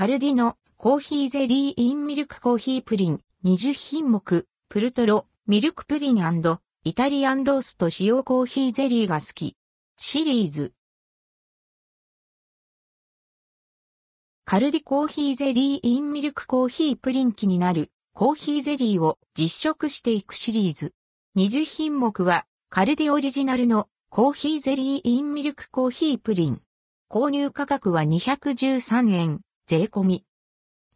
カルディのコーヒーゼリーインミルクコーヒープリン20品目、プルトロ、ミルクプリンイタリアンロースト使用コーヒーゼリーが好き。シリーズ。カルディコーヒーゼリーインミルクコーヒープリン気になるコーヒーゼリーを実食していくシリーズ。20品目はカルディオリジナルのコーヒーゼリーインミルクコーヒープリン。購入価格は213円、税込み。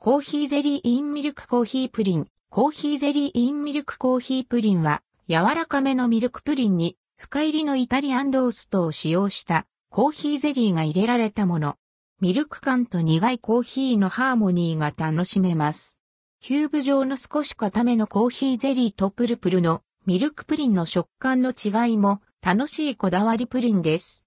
コーヒーゼリーインミルクコーヒープリン。コーヒーゼリーインミルクコーヒープリンは柔らかめのミルクプリンに深入りのイタリアンローストを使用したコーヒーゼリーが入れられたもの。ミルク感と苦いコーヒーのハーモニーが楽しめます。キューブ状の少し固めのコーヒーゼリーとプルプルのミルクプリンの食感の違いも楽しいこだわりプリンです。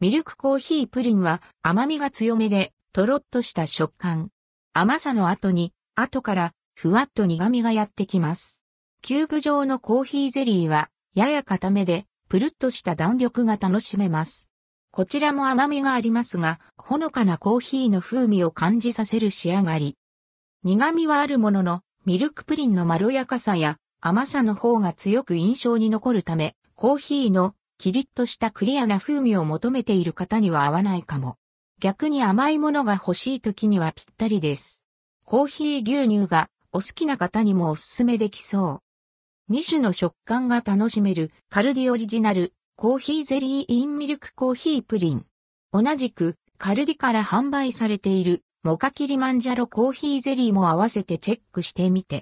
ミルクコーヒープリンは甘みが強めでとろっとした食感。甘さの後に後からふわっと苦味がやってきます。キューブ状のコーヒーゼリーはやや固めでプルッとした弾力が楽しめます。こちらも甘みがありますが、ほのかなコーヒーの風味を感じさせる仕上がり。苦味はあるものの、ミルクプリンのまろやかさや甘さの方が強く印象に残るため、コーヒーのキリッとしたクリアな風味を求めている方には合わないかも。逆に甘いものが欲しい時にはぴったりです。コーヒー牛乳がお好きな方にもおすすめできそう。2種の食感が楽しめるカルディオリジナルコーヒーゼリーインミルクコーヒープリン。同じくカルディから販売されているモカキリマンジャロコーヒーゼリーも合わせてチェックしてみて